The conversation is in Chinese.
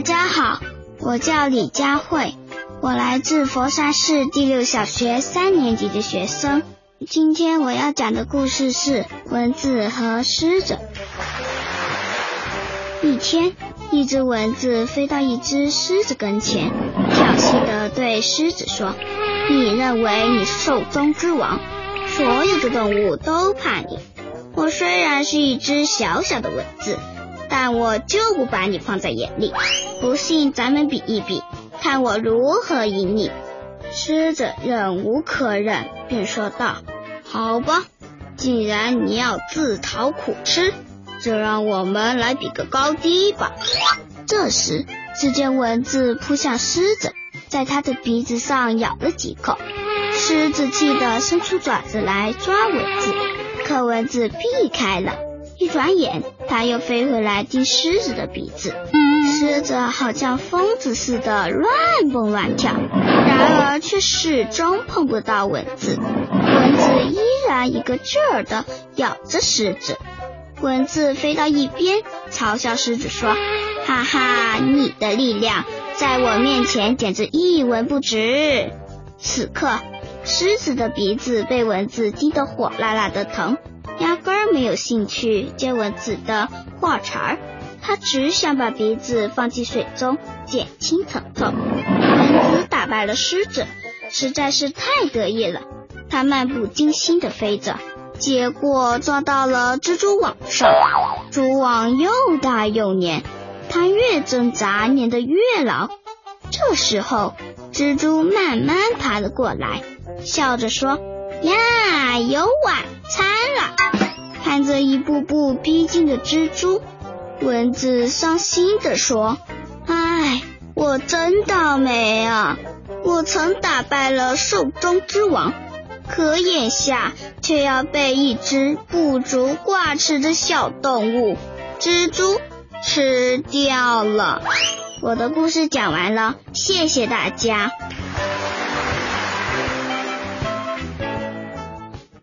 大家好，我叫李佳慧，我来自佛山市第六小学三年级的学生。今天我要讲的故事是蚊子和狮子。一天，一只蚊子飞到一只狮子跟前，挑衅的对狮子说：“你认为你是兽中之王，所有的动物都怕你。我虽然是一只小小的蚊子，但我就不把你放在眼里。不信，咱们比一比，看我如何赢你。”狮子忍无可忍，便说道。好吧，既然你要自讨苦吃，就让我们来比个高低吧。这时，只见蚊子扑向狮子，在它的鼻子上咬了几口。狮子气得伸出爪子来抓蚊子，可蚊子避开了。一转眼，它又飞回来叮狮子的鼻子。狮子好像疯子似的乱蹦乱跳，然而却始终碰不到蚊子。蚊子依然一个劲儿的咬着狮子。蚊子飞到一边，嘲笑狮子说：“哈哈，你的力量在我面前简直一文不值。”此刻，狮子的鼻子被蚊子叮得火辣辣的疼，压根儿没有兴趣接蚊子的话茬儿。他只想把鼻子放进水中减轻疼痛。蚊子打败了狮子，实在是太得意了。它漫不经心地飞着，结果撞到了蜘蛛网上。蛛网又大又黏，它越挣扎粘得越牢。这时候，蜘蛛慢慢爬了过来，笑着说：“呀，有晚餐了！”看着一步步逼近的蜘蛛。蚊子伤心地说：“唉，我真倒霉啊！我曾打败了兽中之王，可眼下却要被一只不足挂齿的小动物——蜘蛛吃掉了。”我的故事讲完了，谢谢大家。